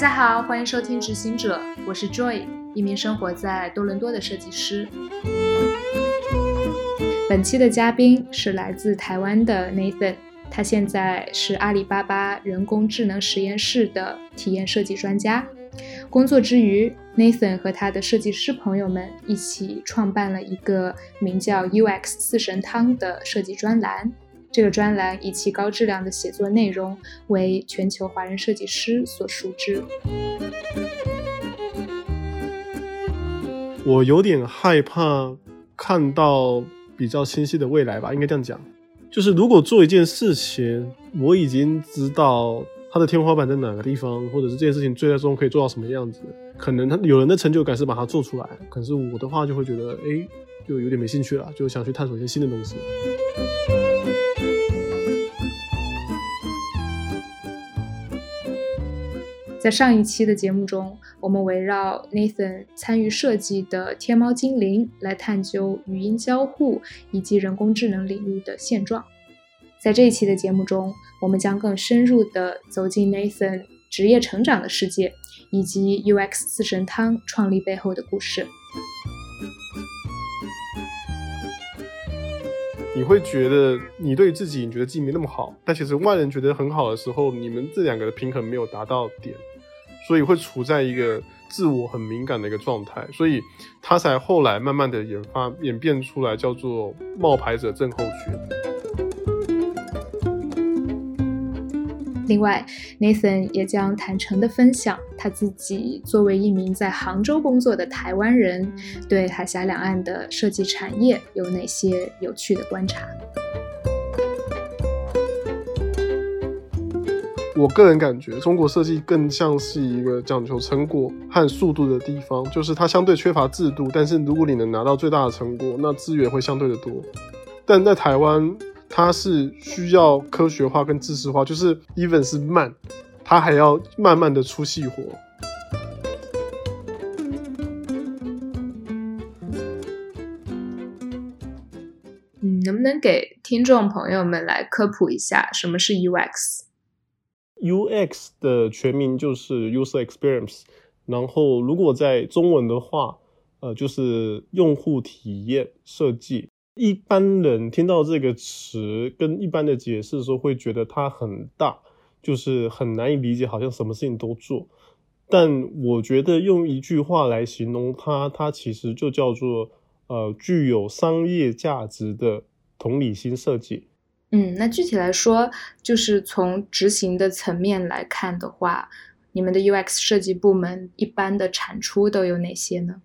大家好，欢迎收听《执行者》，我是 Joy，一名生活在多伦多的设计师。本期的嘉宾是来自台湾的 Nathan，他现在是阿里巴巴人工智能实验室的体验设计专家。工作之余，Nathan 和他的设计师朋友们一起创办了一个名叫 UX 四神汤的设计专栏。这个专栏以其高质量的写作内容为全球华人设计师所熟知。我有点害怕看到比较清晰的未来吧，应该这样讲。就是如果做一件事情，我已经知道它的天花板在哪个地方，或者是这件事情最终可以做到什么样子，可能他有人的成就感是把它做出来，可是我的话就会觉得，哎，就有点没兴趣了，就想去探索一些新的东西。在上一期的节目中，我们围绕 Nathan 参与设计的天猫精灵来探究语音交互以及人工智能领域的现状。在这一期的节目中，我们将更深入地走进 Nathan 职业成长的世界，以及 UX 四神汤创立背后的故事。你会觉得你对自己，你觉得自己没那么好，但其实外人觉得很好的时候，你们这两个的平衡没有达到点。所以会处在一个自我很敏感的一个状态，所以他才后来慢慢的研发演变出来叫做冒牌者症候群。另外，Nathan 也将坦诚的分享他自己作为一名在杭州工作的台湾人，对海峡两岸的设计产业有哪些有趣的观察。我个人感觉，中国设计更像是一个讲求成果和速度的地方，就是它相对缺乏制度。但是如果你能拿到最大的成果，那资源会相对的多。但在台湾，它是需要科学化跟知识化，就是 even 是慢，它还要慢慢的出细活。嗯，能不能给听众朋友们来科普一下什么是 UX？UX 的全名就是 User Experience，然后如果在中文的话，呃，就是用户体验设计。一般人听到这个词跟一般的解释的时候，会觉得它很大，就是很难以理解，好像什么事情都做。但我觉得用一句话来形容它，它其实就叫做呃具有商业价值的同理心设计。嗯，那具体来说，就是从执行的层面来看的话，你们的 UX 设计部门一般的产出都有哪些呢？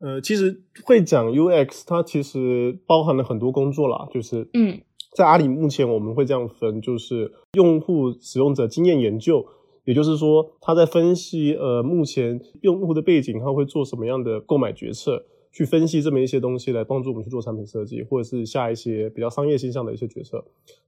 呃，其实会讲 UX，它其实包含了很多工作啦，就是嗯，在阿里目前我们会这样分，就是用户使用者经验研究，也就是说他在分析呃目前用户的背景，他会做什么样的购买决策。去分析这么一些东西来帮助我们去做产品设计，或者是下一些比较商业倾向的一些决策。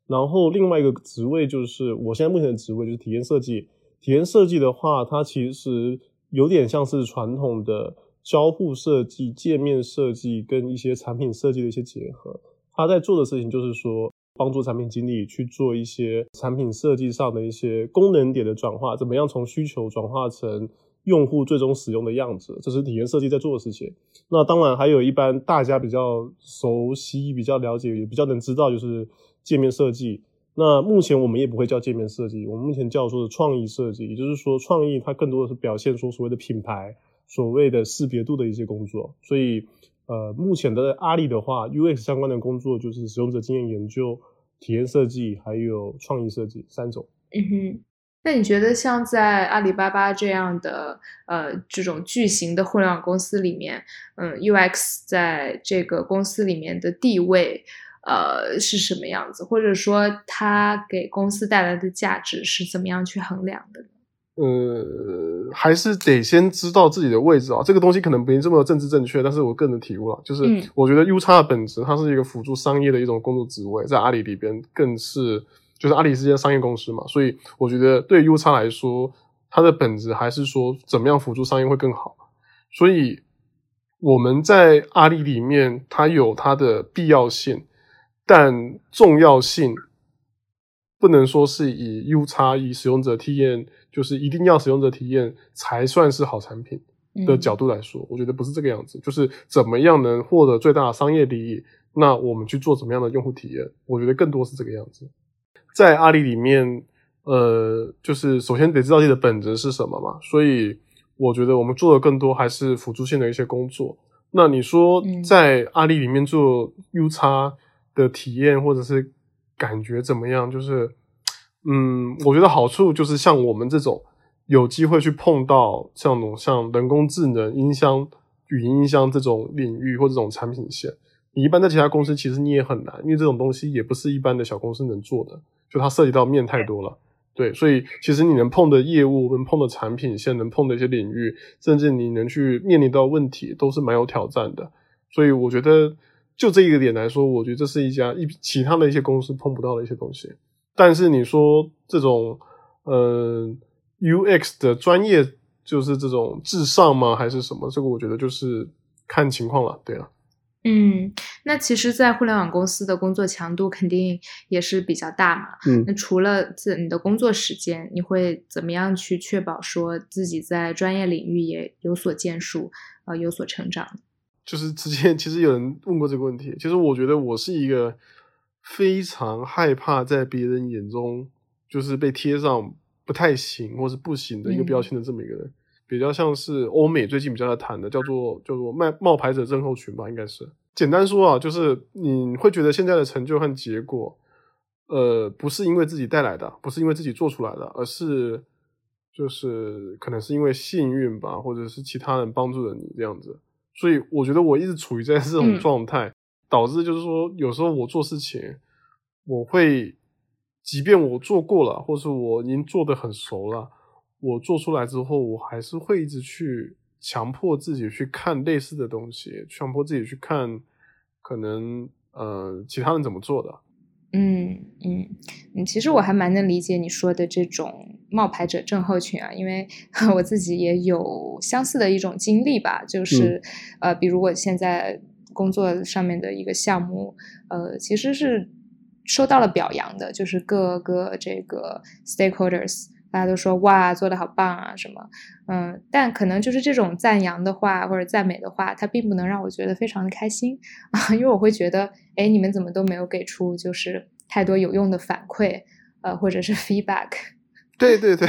然后另外一个职位就是我现在目前的职位就是体验设计。体验设计的话，它其实有点像是传统的交互设计、界面设计跟一些产品设计的一些结合。他在做的事情就是说，帮助产品经理去做一些产品设计上的一些功能点的转化，怎么样从需求转化成。用户最终使用的样子，这是体验设计在做的事情。那当然还有一般大家比较熟悉、比较了解、也比较能知道，就是界面设计。那目前我们也不会叫界面设计，我们目前叫做的创意设计。也就是说，创意它更多的是表现出所谓的品牌、所谓的识别度的一些工作。所以，呃，目前的阿里的话，UX 相关的工作就是使用者经验研究、体验设计还有创意设计三种。嗯哼。那你觉得像在阿里巴巴这样的呃这种巨型的互联网公司里面，嗯，UX 在这个公司里面的地位呃是什么样子，或者说它给公司带来的价值是怎么样去衡量的？呃，还是得先知道自己的位置啊。这个东西可能不这么政治正确，但是我个人的体悟啊，就是我觉得 U 叉的本质，它是一个辅助商业的一种工作职位，在阿里里边更是。就是阿里是间商业公司嘛，所以我觉得对 U 叉来说，它的本质还是说怎么样辅助商业会更好。所以我们在阿里里面，它有它的必要性，但重要性不能说是以 U 差以使用者体验，就是一定要使用者体验才算是好产品的角度来说，我觉得不是这个样子。就是怎么样能获得最大的商业利益，那我们去做怎么样的用户体验，我觉得更多是这个样子。在阿里里面，呃，就是首先得知道自己的本质是什么嘛，所以我觉得我们做的更多还是辅助性的一些工作。那你说在阿里里面做 U 叉的体验或者是感觉怎么样？就是，嗯，我觉得好处就是像我们这种有机会去碰到像那种像人工智能、音箱、语音音箱这种领域或这种产品线，你一般在其他公司其实你也很难，因为这种东西也不是一般的小公司能做的，就它涉及到面太多了。对，所以其实你能碰的业务、能碰的产品线、能碰的一些领域，甚至你能去面临到问题，都是蛮有挑战的。所以我觉得，就这一个点来说，我觉得这是一家一其他的一些公司碰不到的一些东西。但是你说这种呃 UX 的专业，就是这种至上吗？还是什么？这个我觉得就是看情况了。对了。嗯，那其实，在互联网公司的工作强度肯定也是比较大嘛。嗯，那除了自你的工作时间，你会怎么样去确保说自己在专业领域也有所建树，呃，有所成长？就是之前其实有人问过这个问题，其实我觉得我是一个非常害怕在别人眼中就是被贴上不太行或是不行的一个标签的这么一个人。比较像是欧美最近比较在谈的，叫做叫做卖冒牌者症候群吧，应该是简单说啊，就是你会觉得现在的成就和结果，呃，不是因为自己带来的，不是因为自己做出来的，而是就是可能是因为幸运吧，或者是其他人帮助了你这样子。所以我觉得我一直处于在这种状态，导致就是说有时候我做事情，我会即便我做过了，或是我已经做的很熟了。我做出来之后，我还是会一直去强迫自己去看类似的东西，强迫自己去看可能呃其他人怎么做的。嗯嗯嗯，其实我还蛮能理解你说的这种冒牌者症候群啊，因为 我自己也有相似的一种经历吧，就是呃，比如我现在工作上面的一个项目，呃，其实是受到了表扬的，就是各个这个 stakeholders。大家都说哇，做的好棒啊，什么，嗯，但可能就是这种赞扬的话或者赞美的话，它并不能让我觉得非常的开心啊，因为我会觉得，哎，你们怎么都没有给出就是太多有用的反馈，呃，或者是 feedback。对对对，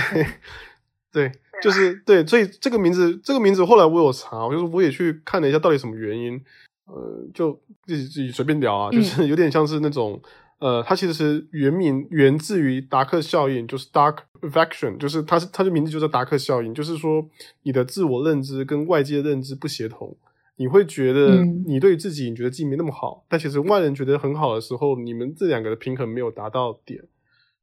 对，就是对，所以这个名字，这个名字后来我有查，我就是我也去看了一下到底什么原因，呃，就自己自己随便聊啊，就是有点像是那种。呃，它其实是原名源自于达克效应，就是 Dark Affection，就是它是它的名字就叫达克效应，就是说你的自我认知跟外界认知不协同，你会觉得你对自己你觉得自己没那么好，但其实外人觉得很好的时候，你们这两个的平衡没有达到点，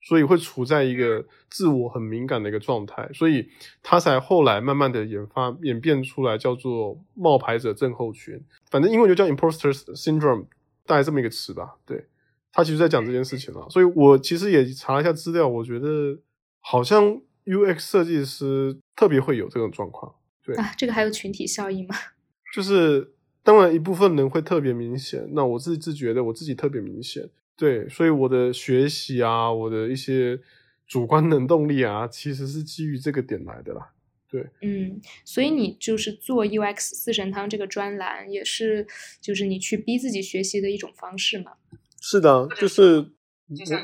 所以会处在一个自我很敏感的一个状态，所以它才后来慢慢的演发演变出来叫做冒牌者症候群，反正英文就叫 Imposter Syndrome，大概这么一个词吧，对。他其实在讲这件事情了，所以我其实也查了一下资料，我觉得好像 UX 设计师特别会有这种状况。对啊，这个还有群体效应吗？就是当然一部分人会特别明显，那我自自觉得我自己特别明显。对，所以我的学习啊，我的一些主观能动力啊，其实是基于这个点来的啦。对，嗯，所以你就是做 UX 四神汤这个专栏，也是就是你去逼自己学习的一种方式嘛？是的，就是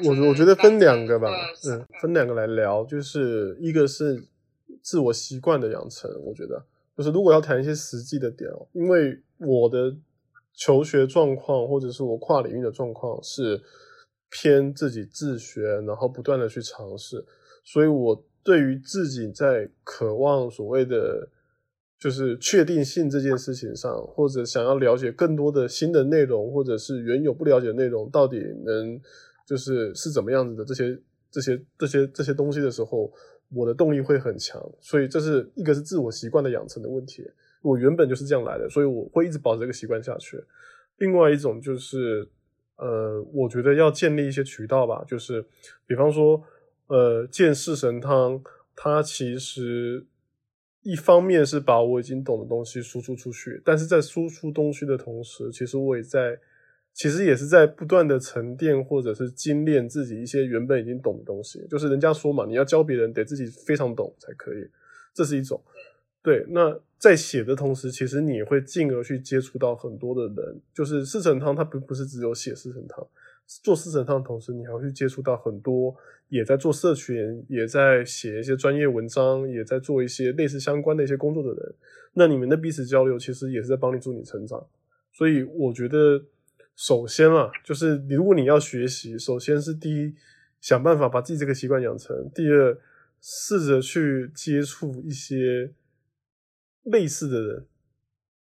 我我我觉得分两个吧，嗯，分两个来聊，就是一个是自我习惯的养成，我觉得就是如果要谈一些实际的点哦，因为我的求学状况或者是我跨领域的状况是偏自己自学，然后不断的去尝试，所以我对于自己在渴望所谓的。就是确定性这件事情上，或者想要了解更多的新的内容，或者是原有不了解的内容，到底能就是是怎么样子的这些这些这些这些东西的时候，我的动力会很强。所以这是一个是自我习惯的养成的问题。我原本就是这样来的，所以我会一直保持这个习惯下去。另外一种就是，呃，我觉得要建立一些渠道吧，就是比方说，呃，见四神汤，它其实。一方面是把我已经懂的东西输出出去，但是在输出东西的同时，其实我也在其实也是在不断的沉淀或者是精炼自己一些原本已经懂的东西。就是人家说嘛，你要教别人得自己非常懂才可以，这是一种。对，那在写的同时，其实你会进而去接触到很多的人。就是四神汤，它不不是只有写四神汤，做四神汤的同时，你还会去接触到很多也在做社群、也在写一些专业文章、也在做一些类似相关的一些工作的人。那你们的彼此交流，其实也是在帮你助你成长。所以我觉得，首先啊，就是如果你要学习，首先是第一，想办法把自己这个习惯养成；第二，试着去接触一些。类似的人，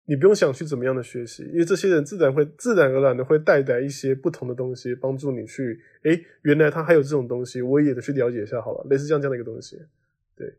你不用想去怎么样的学习，因为这些人自然会自然而然的会带来一些不同的东西，帮助你去，哎，原来他还有这种东西，我也得去了解一下，好了，类似像这样的一个东西，对。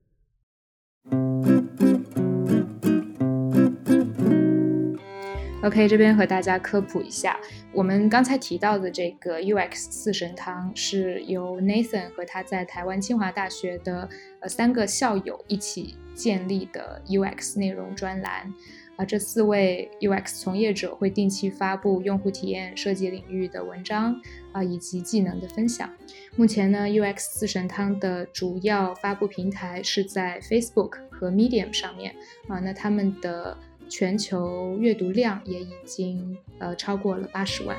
OK，这边和大家科普一下，我们刚才提到的这个 UX 四神汤是由 Nathan 和他在台湾清华大学的呃三个校友一起建立的 UX 内容专栏。啊，这四位 UX 从业者会定期发布用户体验设计领域的文章啊，以及技能的分享。目前呢，UX 四神汤的主要发布平台是在 Facebook 和 Medium 上面啊，那他们的。全球阅读量也已经呃超过了八十万。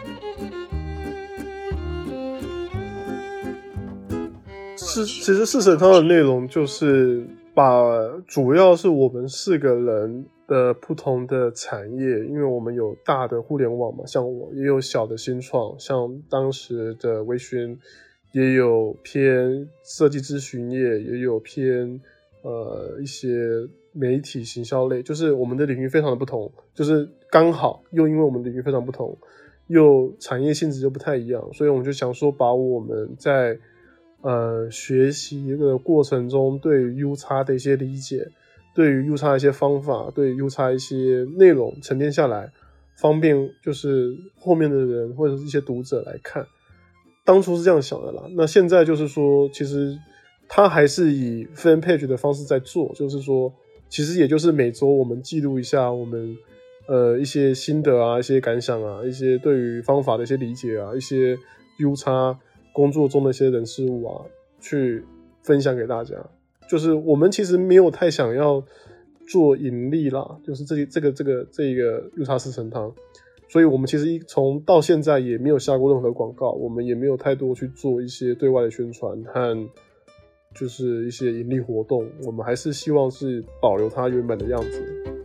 是，其实四神汤的内容就是把主要是我们四个人的不同的产业，因为我们有大的互联网嘛，像我也有小的新创，像当时的微醺，也有偏设计咨询业，也有偏呃一些。媒体行销类，就是我们的领域非常的不同，就是刚好又因为我们领域非常不同，又产业性质就不太一样，所以我们就想说，把我们在呃学习的过程中对于 U 叉的一些理解，对于 U 叉一些方法，对 U 叉一些内容沉淀下来，方便就是后面的人或者是一些读者来看。当初是这样想的啦，那现在就是说，其实他还是以 fan page 的方式在做，就是说。其实也就是每周我们记录一下我们呃一些心得啊，一些感想啊，一些对于方法的一些理解啊，一些 U 差工作中的一些人事物啊，去分享给大家。就是我们其实没有太想要做盈利啦，就是这这个这个这个 U 差四神汤，所以我们其实一从到现在也没有下过任何广告，我们也没有太多去做一些对外的宣传和。就是一些盈利活动，我们还是希望是保留它原本的样子。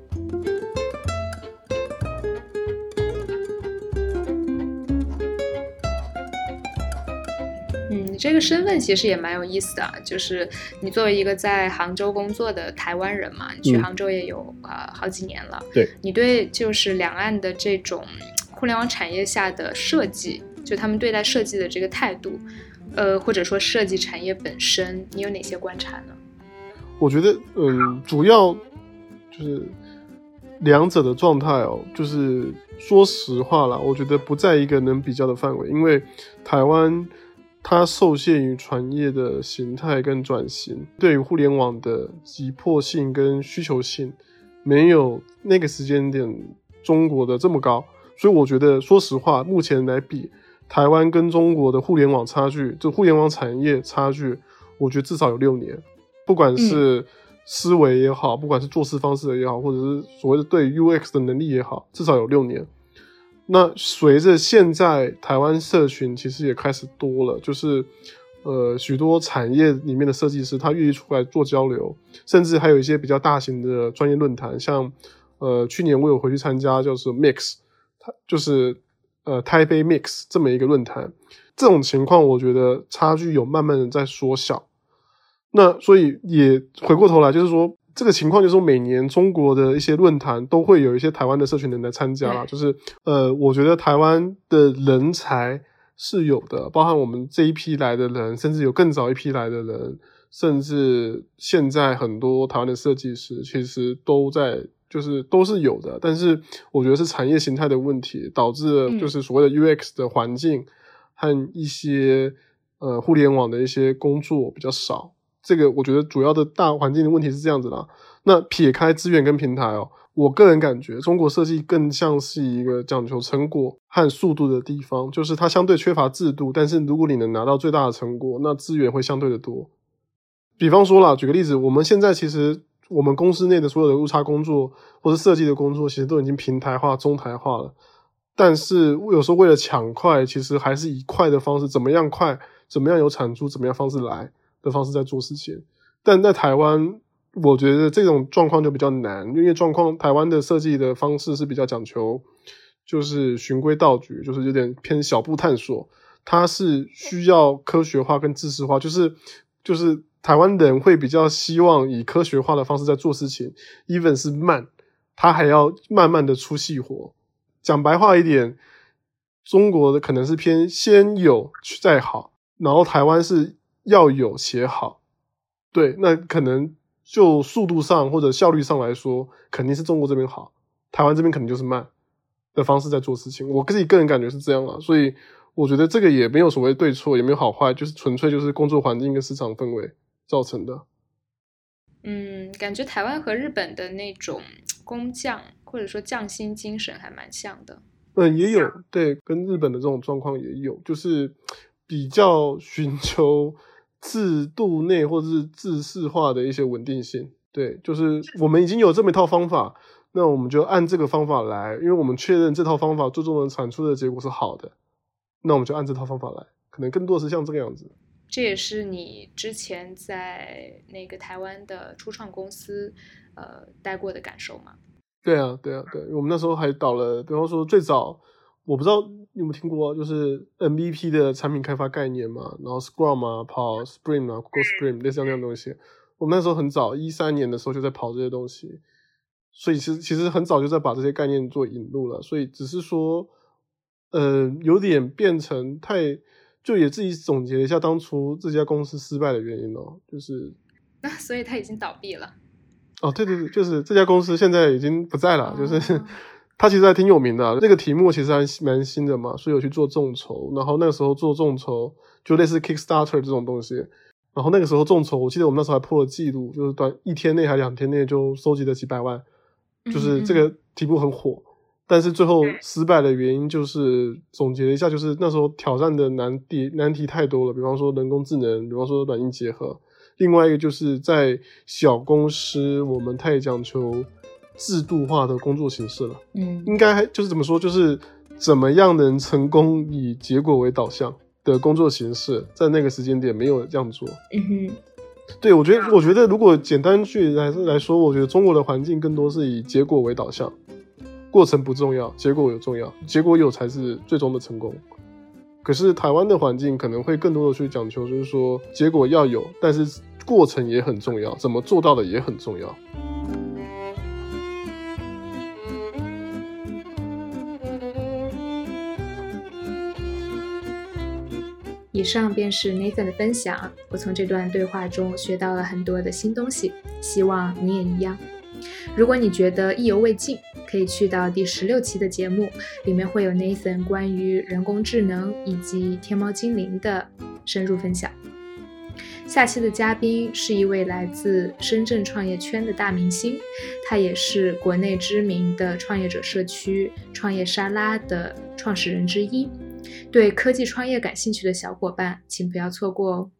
嗯，你这个身份其实也蛮有意思的，就是你作为一个在杭州工作的台湾人嘛，你去杭州也有啊好几年了。对，你对就是两岸的这种互联网产业下的设计，就他们对待设计的这个态度。呃，或者说设计产业本身，你有哪些观察呢？我觉得，嗯，主要就是两者的状态哦，就是说实话啦，我觉得不在一个能比较的范围，因为台湾它受限于传业的形态跟转型，对于互联网的急迫性跟需求性，没有那个时间点中国的这么高，所以我觉得，说实话，目前来比。台湾跟中国的互联网差距，就互联网产业差距，我觉得至少有六年。不管是思维也好，不管是做事方式也好，或者是所谓的对 UX 的能力也好，至少有六年。那随着现在台湾社群其实也开始多了，就是呃许多产业里面的设计师他愿意出来做交流，甚至还有一些比较大型的专业论坛，像呃去年我有回去参加，就是 Mix，它就是。呃，台北 Mix 这么一个论坛，这种情况我觉得差距有慢慢的在缩小。那所以也回过头来，就是说这个情况，就是说每年中国的一些论坛都会有一些台湾的社群人来参加啦。就是呃，我觉得台湾的人才是有的，包含我们这一批来的人，甚至有更早一批来的人，甚至现在很多台湾的设计师其实都在。就是都是有的，但是我觉得是产业形态的问题，导致就是所谓的 UX 的环境和一些呃互联网的一些工作比较少，这个我觉得主要的大环境的问题是这样子啦。那撇开资源跟平台哦，我个人感觉中国设计更像是一个讲求成果和速度的地方，就是它相对缺乏制度，但是如果你能拿到最大的成果，那资源会相对的多。比方说啦，举个例子，我们现在其实我们公司内的所有的误差工作或者设计的工作，其实都已经平台化、中台化了。但是有时候为了抢快，其实还是以快的方式，怎么样快，怎么样有产出，怎么样方式来的方式在做事情。但在台湾，我觉得这种状况就比较难，因为状况台湾的设计的方式是比较讲求，就是循规蹈矩，就是有点偏小步探索。它是需要科学化跟知识化，就是就是台湾人会比较希望以科学化的方式在做事情，even 是慢，他还要慢慢的出细活。讲白话一点，中国的可能是偏先有再好，然后台湾是要有写好。对，那可能就速度上或者效率上来说，肯定是中国这边好，台湾这边可能就是慢的方式在做事情。我自己个人感觉是这样啊，所以。我觉得这个也没有所谓对错，也没有好坏，就是纯粹就是工作环境跟市场氛围造成的。嗯，感觉台湾和日本的那种工匠或者说匠心精神还蛮像的。嗯，也有对，跟日本的这种状况也有，就是比较寻求制度内或者是制式化的一些稳定性。对，就是我们已经有这么一套方法，那我们就按这个方法来，因为我们确认这套方法最终能产出的结果是好的。那我们就按这套方法来，可能更多是像这个样子。这也是你之前在那个台湾的初创公司，呃，待过的感受吗？对啊，对啊，对。我们那时候还导了，比方说最早，我不知道你有没有听过，就是 MVP 的产品开发概念嘛，然后 Scrum 啊，跑 Spring 啊，Google Spring 类似这样东西。我们那时候很早，一三年的时候就在跑这些东西，所以其实其实很早就在把这些概念做引入了，所以只是说。呃，有点变成太，就也自己总结一下当初这家公司失败的原因哦，就是，那所以他已经倒闭了。哦，对对对，就是这家公司现在已经不在了，就是他其实还挺有名的，这个题目其实还蛮新的嘛，所以有去做众筹，然后那个时候做众筹就类似 Kickstarter 这种东西，然后那个时候众筹，我记得我们那时候还破了记录，就是短一天内还两天内就收集了几百万，就是这个题目很火。但是最后失败的原因就是总结了一下，就是那时候挑战的难题难题太多了。比方说人工智能，比方说软硬结合。另外一个就是在小公司，我们太讲求制度化的工作形式了。嗯，应该就是怎么说，就是怎么样能成功以结果为导向的工作形式，在那个时间点没有这样做。嗯哼，对我觉得，我觉得如果简单去来来说，我觉得中国的环境更多是以结果为导向。过程不重要，结果有重要，结果有才是最终的成功。可是台湾的环境可能会更多的去讲求，就是说结果要有，但是过程也很重要，怎么做到的也很重要。以上便是 Nathan 的分享，我从这段对话中学到了很多的新东西，希望你也一样。如果你觉得意犹未尽，可以去到第十六期的节目，里面会有 Nathan 关于人工智能以及天猫精灵的深入分享。下期的嘉宾是一位来自深圳创业圈的大明星，他也是国内知名的创业者社区创业沙拉的创始人之一。对科技创业感兴趣的小伙伴，请不要错过哦。